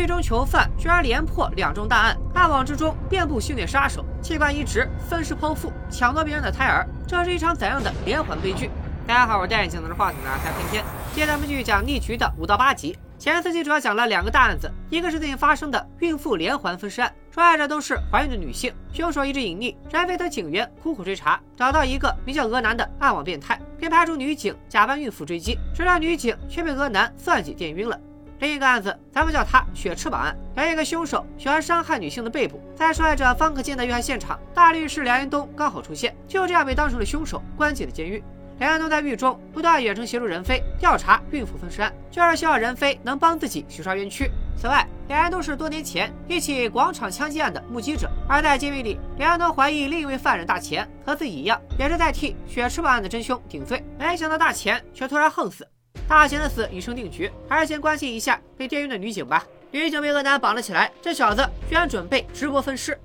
狱中囚犯居然连破两宗大案，暗网之中遍布性虐杀手，器官移植、分尸剖腹、抢夺别人的胎儿，这是一场怎样的连环悲剧？大家好，我是戴眼镜拿着话筒的开天天。今天咱们继续讲逆局的五到八集。前四集主要讲了两个大案子，一个是最近发生的孕妇连环分尸案，受害者都是怀孕的女性，凶手一直隐匿，然非等警员苦苦追查，找到一个名叫俄南的暗网变态，并派出女警假扮孕妇追击，谁料女警却被俄南算计电晕了。另一个案子，咱们叫它“血翅膀案”。有一个凶手喜欢伤害女性的背部，在受害者方可见的遇害现场，大律师梁延东刚好出现，就这样被当成了凶手，关进了监狱。梁延东在狱中不断远程协助任飞调查孕妇分尸案，就是希望任飞能帮自己洗刷冤屈。此外，两人都是多年前一起广场枪击案的目击者，而在监狱里，梁延东怀疑另一位犯人大钱和自己一样，也是在替血翅膀案的真凶顶罪，没想到大钱却突然横死。大贤的死已成定局，还是先关心一下被电晕的女警吧。女警被恶男绑了起来，这小子居然准备直播分尸。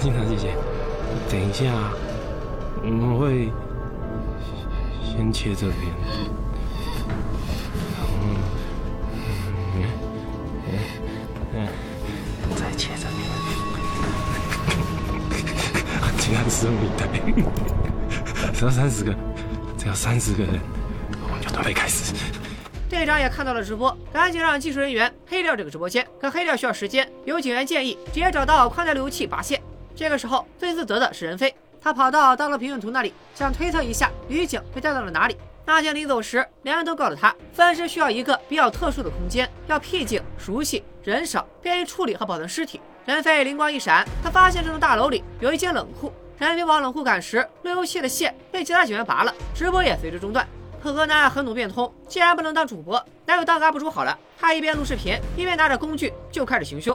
警察姐姐，等一下，我们会先切这边，嗯嗯嗯，再切这边。竟然是你的，只要三十个，只要三十个人。准备开始。队长也看到了直播，赶紧让技术人员黑掉这个直播间。可黑掉需要时间，有警员建议直接找到宽带路由器拔线。这个时候最自责的是任飞，他跑到道路平面图那里，想推测一下女警被带到了哪里。那天临走时，两人都告诉他，分尸需要一个比较特殊的空间，要僻静、熟悉、人少，便于处理和保存尸体。任飞灵光一闪，他发现这栋大楼里有一间冷库。任飞往冷库赶时，路由器的线被其他警员拔了，直播也随之中断。可河南很懂变通，既然不能当主播，那就当 UP 主好了。他一边录视频，一边拿着工具就开始行凶。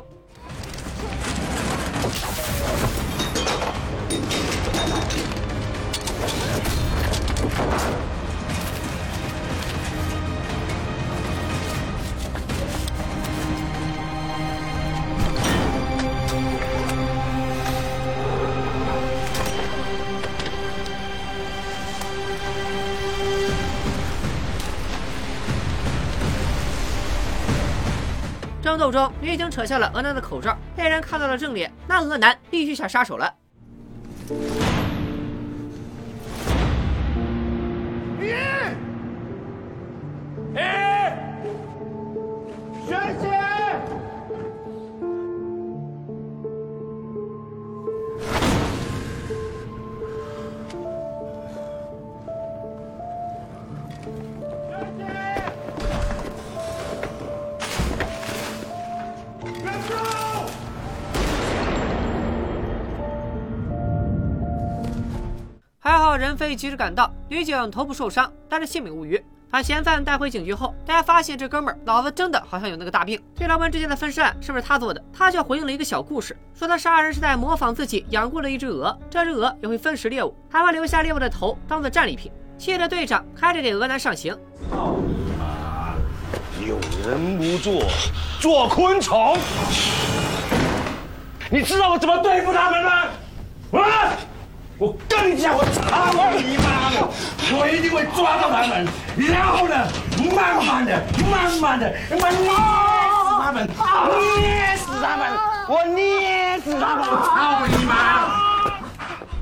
斗中，女警扯下了俄男的口罩，被人看到了正脸，那俄男必须下杀手了。还好任飞及时赶到，女警头部受伤，但是性命无虞。把嫌犯带回警局后，大家发现这哥们儿脑子真的好像有那个大病。队长问之间的分尸案是不是他做的，他却回应了一个小故事，说他杀人是在模仿自己养过的一只鹅，这只鹅也会分食猎物，还会留下猎物的头当做战利品。气得队长开始给鹅男上刑。操你妈！有人不做，做昆虫。你知道我怎么对付他们吗？啊！我更加，我操你妈的！我一定会抓到他们，然后呢，慢慢的、慢慢的、慢慢捏死他们，捏死他们，我捏死他们！操你妈！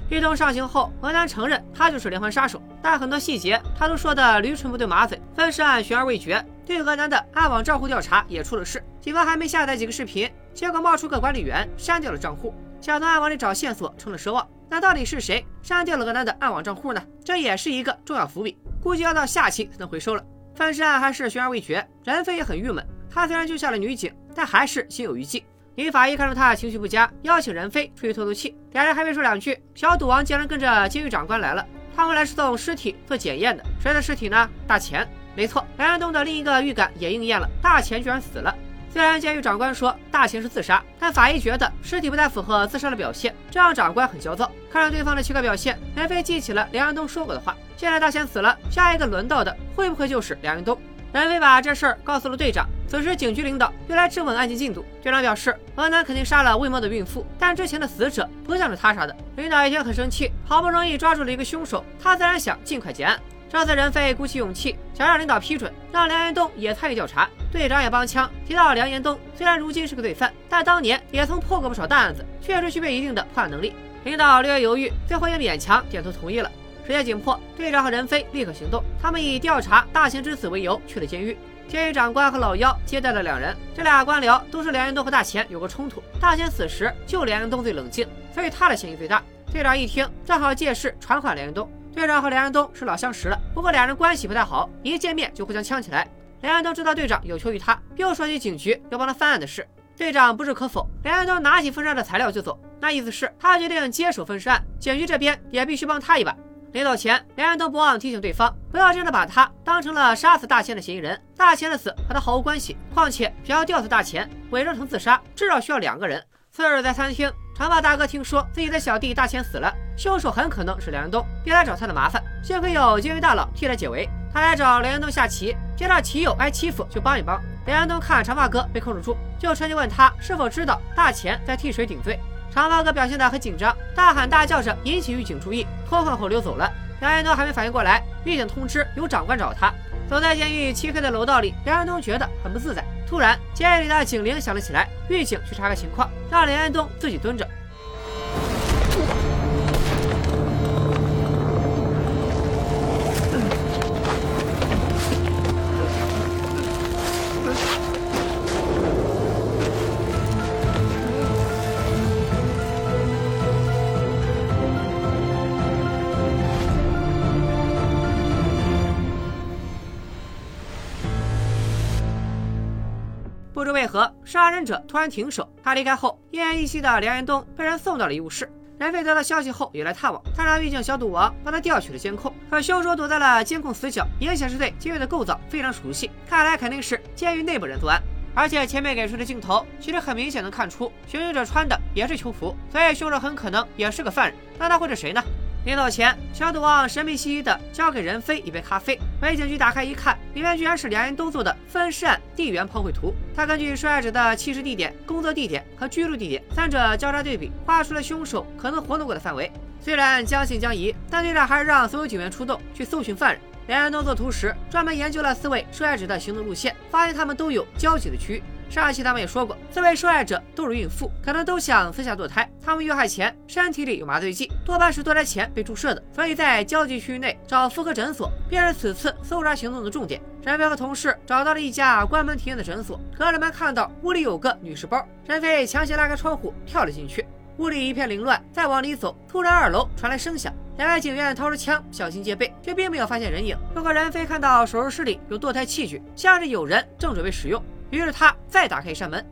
一通上刑后，俄南承认他就是连环杀手，但很多细节他都说的驴唇不对马嘴，分尸案悬而未决。对俄南的暗网账户调查也出了！事，警方还没下载几个视频，结果冒出个管理员删掉了！账户，想从暗网里找线索成了！奢望。那到底是谁删掉了俄南的暗网账户呢？这也是一个重要伏笔，估计要到下期才能回收了。分尸案还是悬而未决，任飞也很郁闷。他虽然救下了女警，但还是心有余悸。女法医看出他情绪不佳，邀请任飞出去透透气。两人还没说两句，小赌王竟然跟着监狱长官来了。他们来是送尸体做检验的，谁的尸体呢？大钱。没错，梁安东的另一个预感也应验了，大钱居然死了。虽然监狱长官说大贤是自杀，但法医觉得尸体不太符合自杀的表现，这让长官很焦躁。看着对方的奇怪表现，南飞记起了梁安东说过的话：现在大贤死了，下一个轮到的会不会就是梁安东？南飞把这事儿告诉了队长。此时警局领导又来质问案件进度，队长表示河南肯定杀了未梦的孕妇，但之前的死者不像是他杀的。领导一听很生气，好不容易抓住了一个凶手，他自然想尽快结案。这次任飞鼓起勇气，想让领导批准，让梁延东也参与调查。队长也帮腔，提到梁延东虽然如今是个罪犯，但当年也曾破过不少大案子，确实具备一定的破案能力。领导略犹豫，最后也勉强点头同意了。时间紧迫，队长和任飞立刻行动。他们以调查大贤之死为由去了监狱。监狱长官和老妖接待了两人，这俩官僚都是梁延东和大钱有过冲突。大钱死时就梁延东最冷静，所以他的嫌疑最大。队长一听，正好借势传唤梁延东。队长和梁安东是老相识了，不过俩人关系不太好，一见面就互相呛起来。梁安东知道队长有求于他，又说起警局要帮他翻案的事。队长不置可否，梁安东拿起分尸案的材料就走，那意思是他决定接手分尸案，警局这边也必须帮他一把。临走前，梁安东不忘提醒对方，不要真的把他当成了杀死大钱的嫌疑人。大钱的死和他毫无关系，况且想要吊死大钱，伪装成自杀，至少需要两个人。次日在餐厅。长发大哥听说自己的小弟大钱死了，凶手很可能是梁安东，便来找他的麻烦。幸亏有监狱大佬替他解围，他来找梁安东下棋，见到棋友挨欺负就帮一帮。梁安东看长发哥被控制住，就趁机问他是否知道大钱在替谁顶罪。长发哥表现得很紧张，大喊大叫着引起狱警注意，脱困后溜走了。梁安东还没反应过来，狱警通知有长官找他。走在监狱漆黑的楼道里，梁安东觉得很不自在。突然，监狱里的警铃响了起来。狱警去查看情况，让林安东自己蹲着。不知为何，杀人者突然停手。他离开后，奄奄一息的梁延东被人送到了医务室。南飞得到消息后也来探望，他让狱警小赌王帮他调取了监控，可凶手躲在了监控死角，也显示对监狱的构造非常熟悉。看来肯定是监狱内部人作案。而且前面给出的镜头，其实很明显能看出，行凶者穿的也是囚服，所以凶手很可能也是个犯人。那他会是谁呢？临走前，小赌王神秘兮兮地交给任飞一杯咖啡。回警局打开一看，里面居然是梁延东做的分尸案地缘炮绘图。他根据受害者的弃尸地点、工作地点和居住地点三者交叉对比，画出了凶手可能活动过的范围。虽然将信将疑，但队长还是让所有警员出动去搜寻犯人。梁延东做图时，专门研究了四位受害者的行动路线，发现他们都有交集的区域。上一期他们也说过，四位受害者都是孕妇，可能都想私下堕胎。他们遇害前身体里有麻醉剂，多半是堕胎前被注射的，所以在交际区域内找妇科诊所便是此次搜查行动的重点。任飞和同事找到了一家关门停业的诊所，隔着门看到屋里有个女士包，任飞强行拉开窗户跳了进去。屋里一片凌乱，再往里走，突然二楼传来声响，两位警员掏出枪，小心戒备，却并没有发现人影。不过任飞看到手术室里有堕胎器具，像是有人正准备使用。于是他再打开一扇门。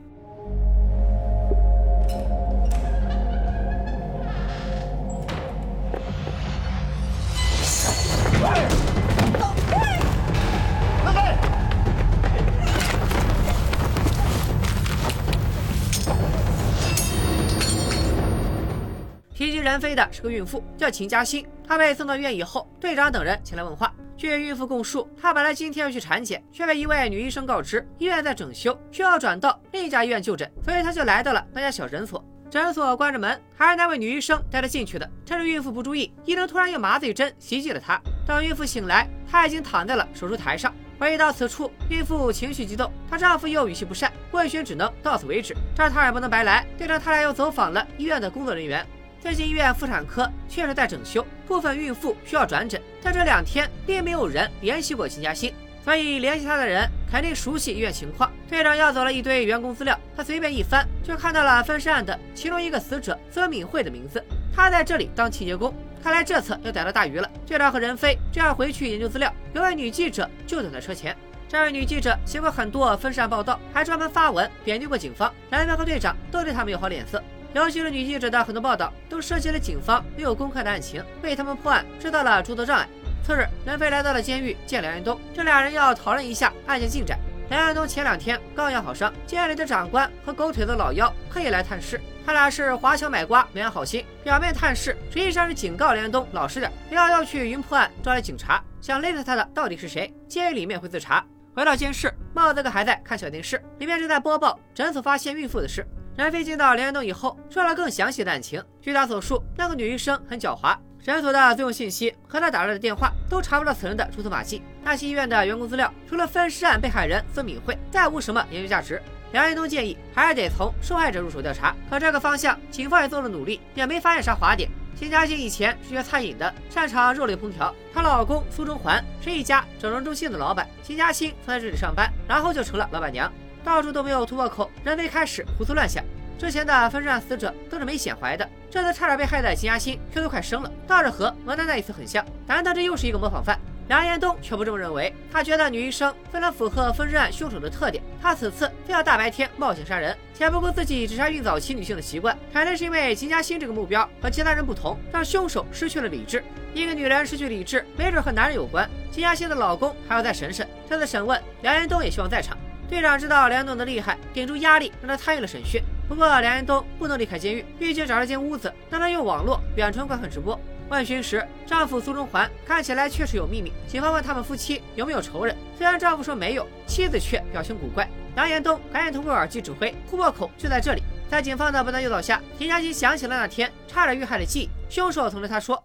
提及人飞的是个孕妇，叫秦嘉欣。她被送到医院以后，队长等人前来问话。据孕妇供述，她本来今天要去产检，却被一位女医生告知医院在整修，需要转到另一家医院就诊，所以她就来到了那家小诊所。诊所关着门，还是那位女医生带她进去的。趁着孕妇不注意，医生突然用麻醉针袭击了她。等孕妇醒来，她已经躺在了手术台上。回忆到此处，孕妇情绪激动，她丈夫又语气不善，问询只能到此为止。这儿他也不能白来，对着他俩又走访了医院的工作人员。最近医院妇产科确实在整修，部分孕妇需要转诊，但这两天并没有人联系过秦嘉欣，所以联系他的人肯定熟悉医院情况。队长要走了一堆员工资料，他随便一翻，就看到了分尸案的其中一个死者孙敏慧的名字，他在这里当清洁工，看来这次又逮到大鱼了。队长和任飞正要回去研究资料，有位女记者就等在车前。这位女记者写过很多分尸案报道，还专门发文贬低过警方，任飞和队长都对他没有好脸色。尤其是女记者的很多报道都涉及了警方没有公开的案情，为他们破案制造了诸多障碍。次日，任飞来到了监狱见梁延东，这俩人要讨论一下案件进展。梁延东前两天刚养好伤，监狱里的长官和狗腿子老妖特意来探视，他俩是华侨买瓜，没安好心，表面探视，实际上是警告梁延东老实点，不要要去云破案招来警察，想勒死他的到底是谁？监狱里面会自查。回到监室，帽子哥还在看小电视，里面正在播报诊所发现孕妇的事。任飞见到梁延东以后，说了更详细的案情。据他所述，那个女医生很狡猾，诊所的最用信息和他打来的电话都查不到此人的蛛丝马迹。大西医院的员工资料除了分尸案被害人孙敏慧，再无什么研究价值。梁延东建议还是得从受害者入手调查，可这个方向警方也做了努力，也没发现啥滑点。金嘉欣以前是学餐饮的，擅长肉类烹调。她老公苏中环是一家整容中心的老板，金嘉欣曾在这里上班，然后就成了老板娘。到处都没有突破口，人们开始胡思乱想。之前的分尸案死者都是没显怀的，这次差点被害的金嘉欣却都快生了，倒是和王丹那一次很像。难道这又是一个模仿犯？梁延东却不这么认为，他觉得女医生非常符合分尸案凶手的特点。他此次非要大白天冒险杀人，且不顾自己只杀孕早期女性的习惯，肯定是因为金嘉欣这个目标和其他人不同，让凶手失去了理智。一个女人失去理智，没准和男人有关。金嘉欣的老公还要再审审，这次审问，梁延东也希望在场。队长知道梁延东的厉害，顶住压力让他参与了审讯。不过梁延东不能离开监狱，毕竟找了间屋子，让他用网络远程观看直播。问询时，丈夫苏中环看起来确实有秘密。警方问他们夫妻有没有仇人，虽然丈夫说没有，妻子却表情古怪。梁延东赶紧通过耳机指挥，突破口就在这里。在警方的不断诱导下，田佳琪想起了那天差点遇害的记忆。凶手曾对他说：“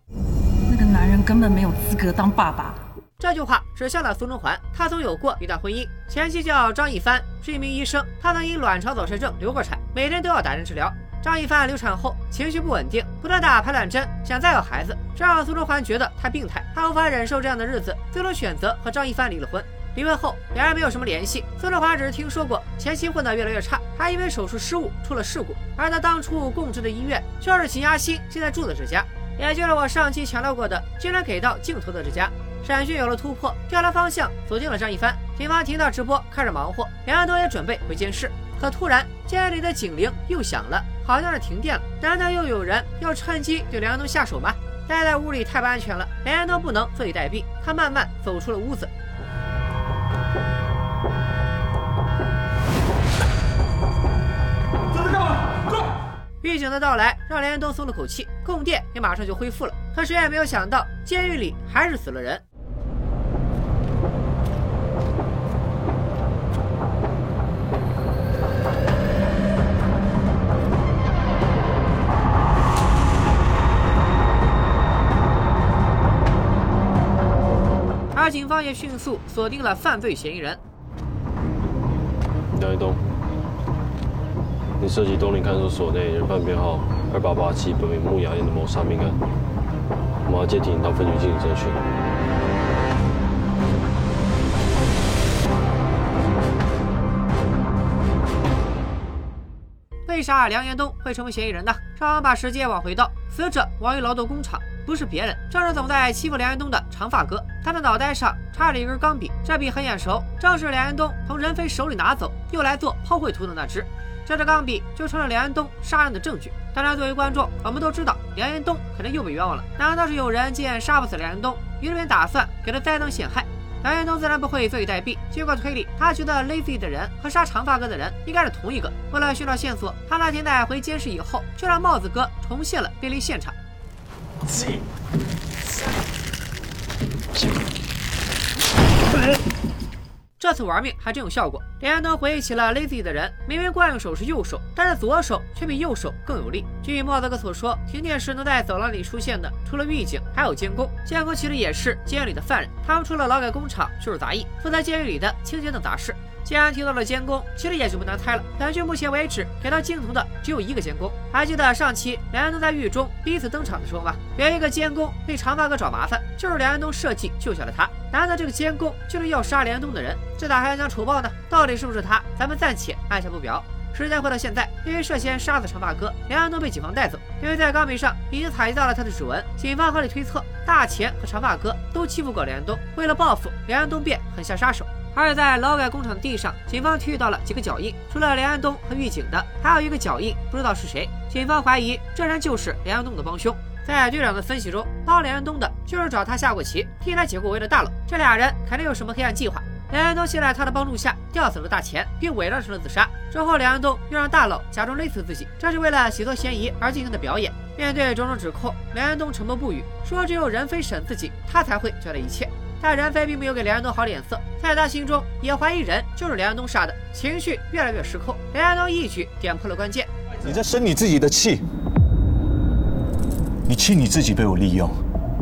那个男人根本没有资格当爸爸。”这句话指向了苏中环。他曾有过一段婚姻，前妻叫张一帆，是一名医生。他曾因卵巢早衰症流过产，每天都要打针治疗。张一帆流产后情绪不稳定，不断打排卵针，想再要孩子，这让苏中环觉得他病态，他无法忍受这样的日子，最终选择和张一帆离了婚。离婚后，两人没有什么联系。苏中环只是听说过前妻混得越来越差，还因为手术失误出了事故，而他当初供职的医院就是秦嘉欣现在住的这家，也就是我上期强调过的经常给到镜头的这家。展讯有了突破，调查方向锁定了张一帆，警方停掉直播，开始忙活。梁安东也准备回监室，可突然监狱里的警铃又响了。好像是停电了，难道又有人要趁机对梁安东下手吗？待在屋里太不安全了，梁安东不能坐以待毙。他慢慢走出了屋子。这是干嘛？快！狱警的到来让梁安东松了口气，供电也马上就恢复了。可谁也没有想到，监狱里还是死了人。而警方也迅速锁定了犯罪嫌疑人。梁一东，你涉及东林看守所内人犯编号二八八七本名木雅燕的谋杀命案，我们要接替你到分局进行侦讯。为啥梁延东会成为嫌疑人呢？让我们把时间往回倒，死者亡于劳动工厂。不是别人，正是总在欺负梁延东的长发哥。他的脑袋上插着一根钢笔，这笔很眼熟，正是梁延东从任飞手里拿走，用来做抛绘图的那支。这支钢笔就成了梁延东杀人的证据。当然，作为观众，我们都知道梁延东肯定又被冤枉了。难道是有人见杀不死梁延东，于是便打算给他栽赃陷害？梁延东自然不会坐以待毙。经过推理，他觉得 Lazy 的人和杀长发哥的人应该是同一个。为了寻找线索，他那天带回监视以后，就让帽子哥重现了便利现场。这次玩命还真有效果。连安东回忆起了 Lazy 的人，明明惯用手是右手，但是左手却比右手更有力。据莫泽哥所说，停电时能在走廊里出现的，除了狱警，还有监工。监工其实也是监狱里的犯人，他们除了劳改工厂，就是杂役，负责监狱里的清洁等杂事。既然提到了监工，其实也就不难猜了。本剧目前为止给到镜头的只有一个监工。还记得上期梁安东在狱中第一次登场的时候吗？有一个监工被长发哥找麻烦，就是梁安东设计救下了他。难道这个监工就是要杀梁安东的人？这咋还想丑报呢？到底是不是他？咱们暂且按下不表。时间回到现在，因为涉嫌杀死长发哥，梁安东被警方带走。因为在钢笔上已经采集到了他的指纹，警方合理推测，大钱和长发哥都欺负过梁安东。为了报复，梁安东便狠下杀手。而在劳改工厂的地上，警方提取到了几个脚印，除了梁安东和狱警的，还有一个脚印，不知道是谁。警方怀疑这人就是梁安东的帮凶。在队长的分析中，帮梁安东的就是找他下过棋、替他解过围的大佬。这俩人肯定有什么黑暗计划。梁安东先在他的帮助下吊死了大钱，并伪装成了自杀。之后，梁安东又让大佬假装勒死自己，这是为了洗脱嫌疑而进行的表演。面对种种指控，梁安东沉默不语，说只有任飞审自己，他才会交代一切。但任飞并没有给梁安东好脸色，在他心中也怀疑人就是梁安东杀的，情绪越来越失控。梁安东一举点破了关键：你在生你自己的气，你气你自己被我利用，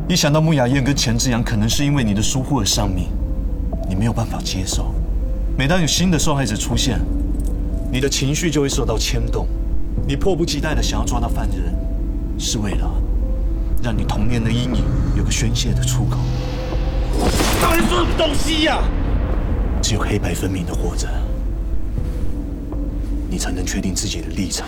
一想到穆雅燕跟钱志阳可能是因为你的疏忽而丧命，你没有办法接受。每当有新的受害者出现，你的情绪就会受到牵动，你迫不及待的想要抓到犯人，是为了让你童年的阴影有个宣泄的出口。到底说什么东西呀？只有黑白分明的活着，你才能确定自己的立场。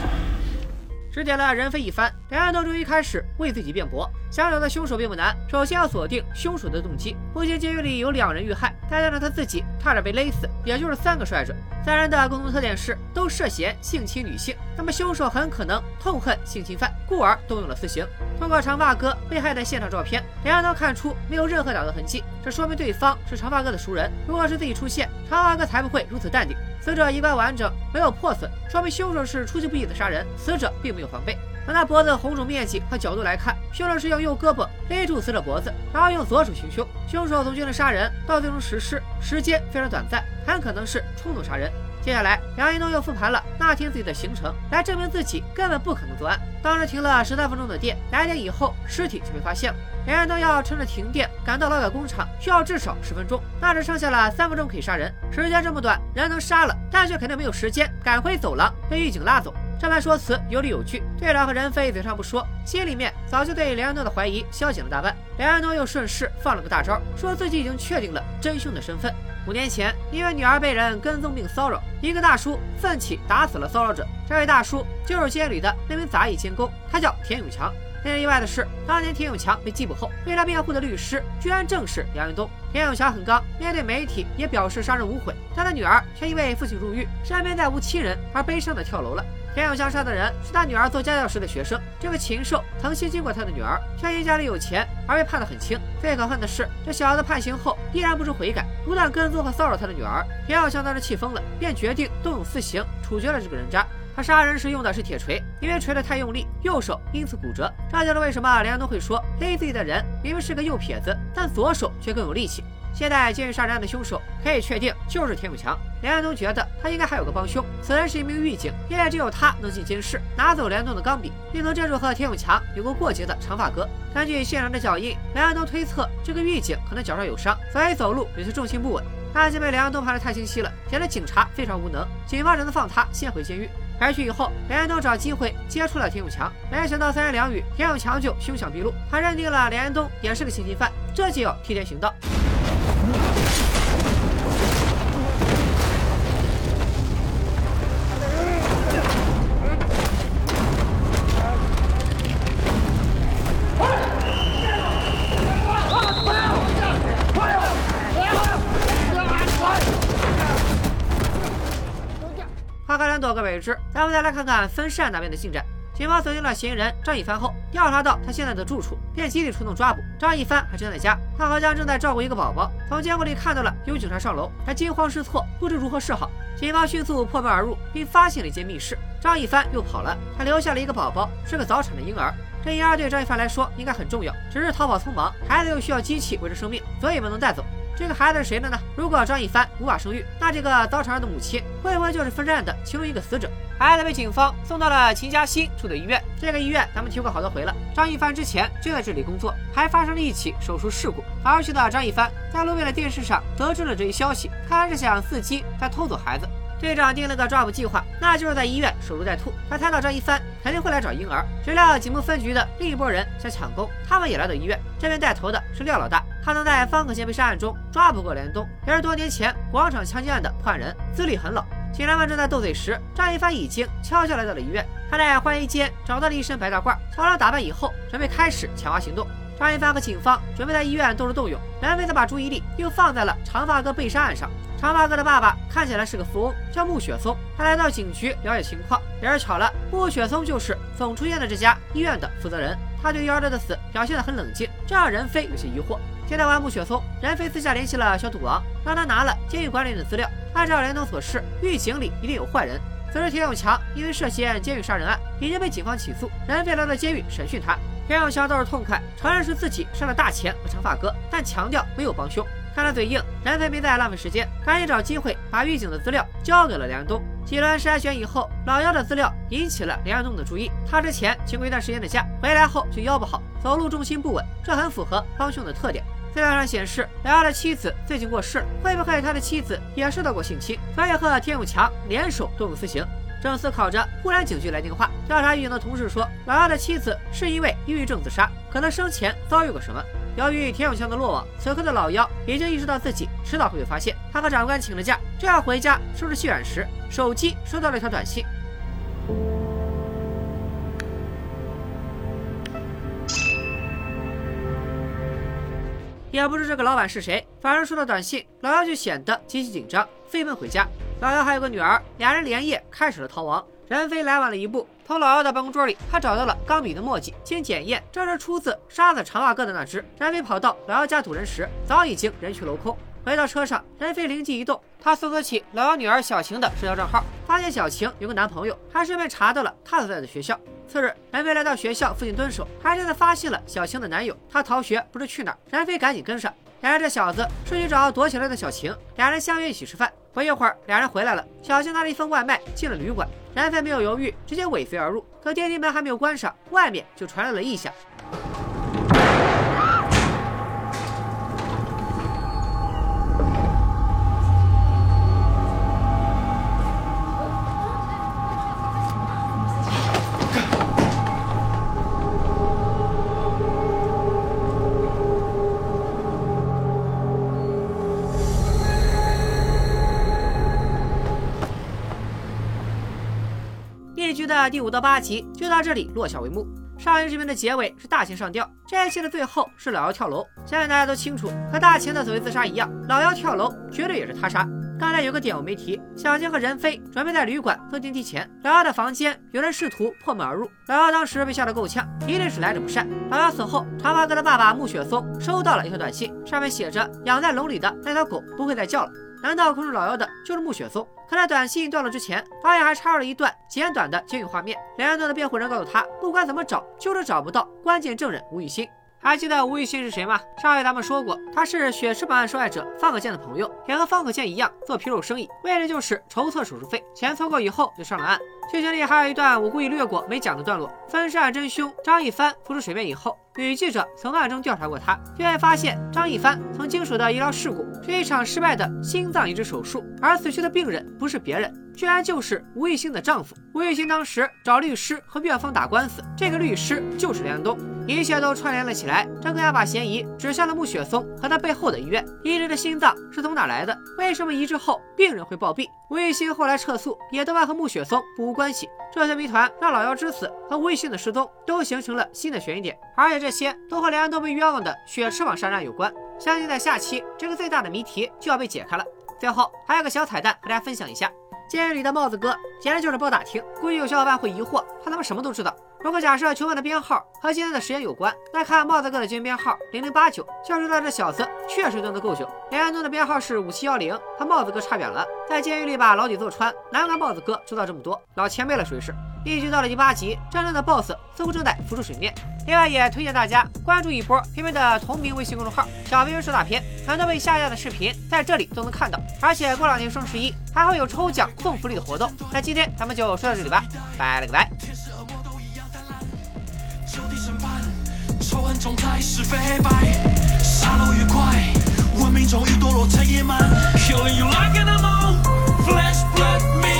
指点了任飞一番，两人都终于开始为自己辩驳。想找到凶手并不难，首先要锁定凶手的动机。目前监狱里有两人遇害，再加上他自己差点被勒死，也就是三个受害者。三人的共同特点是都涉嫌性侵女性，那么凶手很可能痛恨性侵犯，故而动用了私刑。通过长发哥被害的现场照片，两人都看出没有任何打斗痕迹，这说明对方是长发哥的熟人。如果是自己出现，长发哥才不会如此淡定。死者衣冠完整，没有破损，说明凶手是出其不意的杀人，死者并没有防备。从他脖子红肿面积和角度来看，凶手是用右胳膊勒住死者脖子，然后用左手行凶。凶手从决定杀人到最终实施，时间非常短暂，很可能是冲动杀人。接下来，梁一东又复盘了那天自己的行程，来证明自己根本不可能作案。当时停了十三分钟的电，来电以后尸体就被发现了。梁一东要趁着停电赶到劳改工厂，需要至少十分钟，那只剩下了三分钟可以杀人。时间这么短，人能杀了，但却肯定没有时间赶回走廊被狱警拉走。这番说辞有理有据，队长和任飞嘴上不说，心里面早就对梁安东的怀疑消减了大半。梁安东又顺势放了个大招，说自己已经确定了真凶的身份。五年前，因为女儿被人跟踪并骚扰，一个大叔奋起打死了骚扰者。这位大叔就是监狱里的那名杂役监工，他叫田永强。令人意外的是，当年田永强被缉捕后，为他辩护的律师居然正是梁安东。田永强很刚，面对媒体也表示杀人无悔，他的女儿却因为父亲入狱，身边再无亲人而悲伤的跳楼了。田永强杀的人是他女儿做家教时的学生，这个禽兽曾亲近过他的女儿，却因家里有钱而被判得很轻。最可恨的是，这小子判刑后依然不知悔改，不断跟踪和骚扰他的女儿。田永强当时气疯了，便决定动用私刑处决了这个人渣。他杀人时用的是铁锤，因为锤得太用力，右手因此骨折。这就是为什么连安东会说勒自己的人明明是个右撇子，但左手却更有力气。现在监狱杀人案的凶手可以确定就是田永强。梁安东觉得他应该还有个帮凶，此人是一名狱警，因为只有他能进监室拿走梁安东的钢笔，并能镇住和田永强有过过节的长发哥。根据现场的脚印，梁安东推测这个狱警可能脚上有伤，所以走路有些重心不稳。案件被梁安东盘得太清晰了，显得警察非常无能，警方只能放他先回监狱。回去以后，梁安东找机会接触了田永强，没想到三言两语，田永强就凶相毕露，他认定了梁安东也是个性侵犯，这就要替天行道。开两朵，各位已知。咱们再来看看分善那边的进展。警方锁定了嫌疑人张一帆后，调查到他现在的住处，便集体出动抓捕。张一帆还正在家，他好像正在照顾一个宝宝。从监控里看到了有警察上楼，他惊慌失措，不知如何是好。警方迅速破门而入，并发现了一间密室。张一帆又跑了，他留下了一个宝宝，是个早产的婴儿。这婴儿对张一帆来说应该很重要，只是逃跑匆忙，孩子又需要机器维持生命，所以没能带走。这个孩子是谁的呢？如果张一帆无法生育，那这个早产儿的母亲会不会就是分站的其中一个死者？孩子被警方送到了秦嘉欣住的医院，这个医院咱们提过好多回了。张一帆之前就在这里工作，还发生了一起手术事故。而去的张一帆在路边的电视上得知了这一消息，看来是想伺机再偷走孩子。队长定了个抓捕计划，那就是在医院守株待兔。他猜到张一帆肯定会来找婴儿，谁料警部分局的另一拨人想抢功，他们也来到医院。这边带头的是廖老大，他能在方可贤被杀案中抓捕过连东，也是多年前广场枪击案的破案人，资历很老。警察们正在斗嘴时，张一帆已经悄悄来到了医院。他在换衣间找到了一身白大褂，乔装打扮以后，准备开始抢挖行动。张一帆和警方准备在医院斗智斗勇，梁飞则把注意力又放在了长发哥被杀案上。长发哥的爸爸看起来是个富翁，叫穆雪松。他来到警局了解情况，也是巧了，穆雪松就是总出现的这家医院的负责人。他对幺儿的死表现得很冷静，这让任飞有些疑惑。见到完穆雪松，任飞私下联系了小赌王，让他拿了监狱管理的资料。按照连东所示，狱警里一定有坏人。此时田永强因为涉嫌监狱杀人案，已经被警方起诉。任飞来到监狱审讯他，田永强倒是痛快，承认是自己杀了大钱和长发哥，但强调没有帮凶。看他嘴硬，任飞没再浪费时间，赶紧找机会把狱警的资料交给了梁安东。几轮筛选以后，老幺的资料引起了连安东的注意。他之前请过一段时间的假，回来后就腰不好，走路重心不稳，这很符合帮凶的特点。资料上显示，老幺的妻子最近过世了，会不会他的妻子也受到过性侵，所以和田永强联手动用私刑？正思考着，忽然警局来电话，调查狱警的同事说，老幺的妻子是因为抑郁症自杀，可能生前遭遇过什么。由于田永强的落网，此刻的老姚已经意识到自己迟早会被发现。他和长官请了假，正要回家收拾细软时，手机收到了一条短信。也不知这个老板是谁，反正收到短信，老姚就显得极其紧张，飞奔回家。老姚还有个女儿，俩人连夜开始了逃亡。任飞来晚了一步，从老姚的办公桌里，他找到了钢笔的墨迹，经检验，这是出自杀死长发哥的那只。任飞跑到老姚家堵人时，早已经人去楼空。回到车上，任飞灵机一动，他搜索起老姚女儿小晴的社交账号，发现小晴有个男朋友，还顺便查到了她所在的学校。次日，任飞来到学校附近蹲守，还真的发现了小晴的男友。他逃学不知去哪儿，任飞赶紧跟上。然而这小子是去找躲起来的小晴，两人相约一起吃饭。不一会儿，两人回来了，小晴拿了一份外卖进了旅馆。男飞没有犹豫，直接尾随而入。可电梯门还没有关上，外面就传来了异响。第五到八集就到这里落下帷幕。上一视频的结尾是大秦上吊，这一期的最后是老姚跳楼。相信大家都清楚，和大秦的所谓自杀一样，老姚跳楼绝对也是他杀。刚才有个点我没提，小金和任飞准备在旅馆坐电梯前，老姚的房间有人试图破门而入，老姚当时被吓得够呛，一定是来者不善。老姚死后，长发哥的爸爸穆雪松收到了一条短信，上面写着：“养在笼里的那条狗不会再叫了。”难道控制老妖的就是穆雪松？可在短信断了之前，导演还插入了一段简短的监狱画面。连安顿的辩护人告诉他，不管怎么找，就是找不到关键证人吴雨欣。还记得吴雨欣是谁吗？上回咱们说过，他是血池案受害者方可建的朋友，也和方可建一样做皮肉生意，为的就是筹措手术费。钱凑够以后就上了岸。剧情里还有一段我故意略过没讲的段落：分尸案真凶张一帆浮出水面以后，女记者从暗中调查过他，意外发现张一帆曾经手的医疗事故是一场失败的心脏移植手术，而死去的病人不是别人，居然就是吴玉兴的丈夫。吴玉兴当时找律师和院方打官司，这个律师就是梁安东。一切都串联了起来，张克亚把嫌疑指向了穆雪松和他背后的医院。移植的心脏是从哪来的？为什么移植后病人会暴毙？吴玉兴后来撤诉，也都还和穆雪松不无关系。这些谜团让老妖之死和吴玉兴的失踪都形成了新的悬疑点，而且这些都和梁安东被冤枉的雪翅膀杀人案有关。相信在下期，这个最大的谜题就要被解开了。最后还有个小彩蛋和大家分享一下：监狱里的帽子哥简直就是包打听。估计有小伙伴会疑惑，他他妈什么都知道。如果假设囚犯的编号和今天的实验有关，那看帽子哥的监狱编号零零八九，就知道这小子确实蹲得够久。连安顿的编号是五七幺零，和帽子哥差远了。在监狱里把牢底坐穿，难怪帽子哥知道这么多，老前辈了属于是。一局到了第八集，战正的 BOSS 似乎正在浮出水面。另外，也推荐大家关注一波平民的同名微信公众号“小兵说大片”，很多被下架的视频在这里都能看到。而且过两天双十一还会有抽奖送福利的活动。那今天咱们就说到这里吧，拜了个拜。仇恨总，杀戮愉快，文明终于堕落成野蛮。Killing you like animal flesh blood me.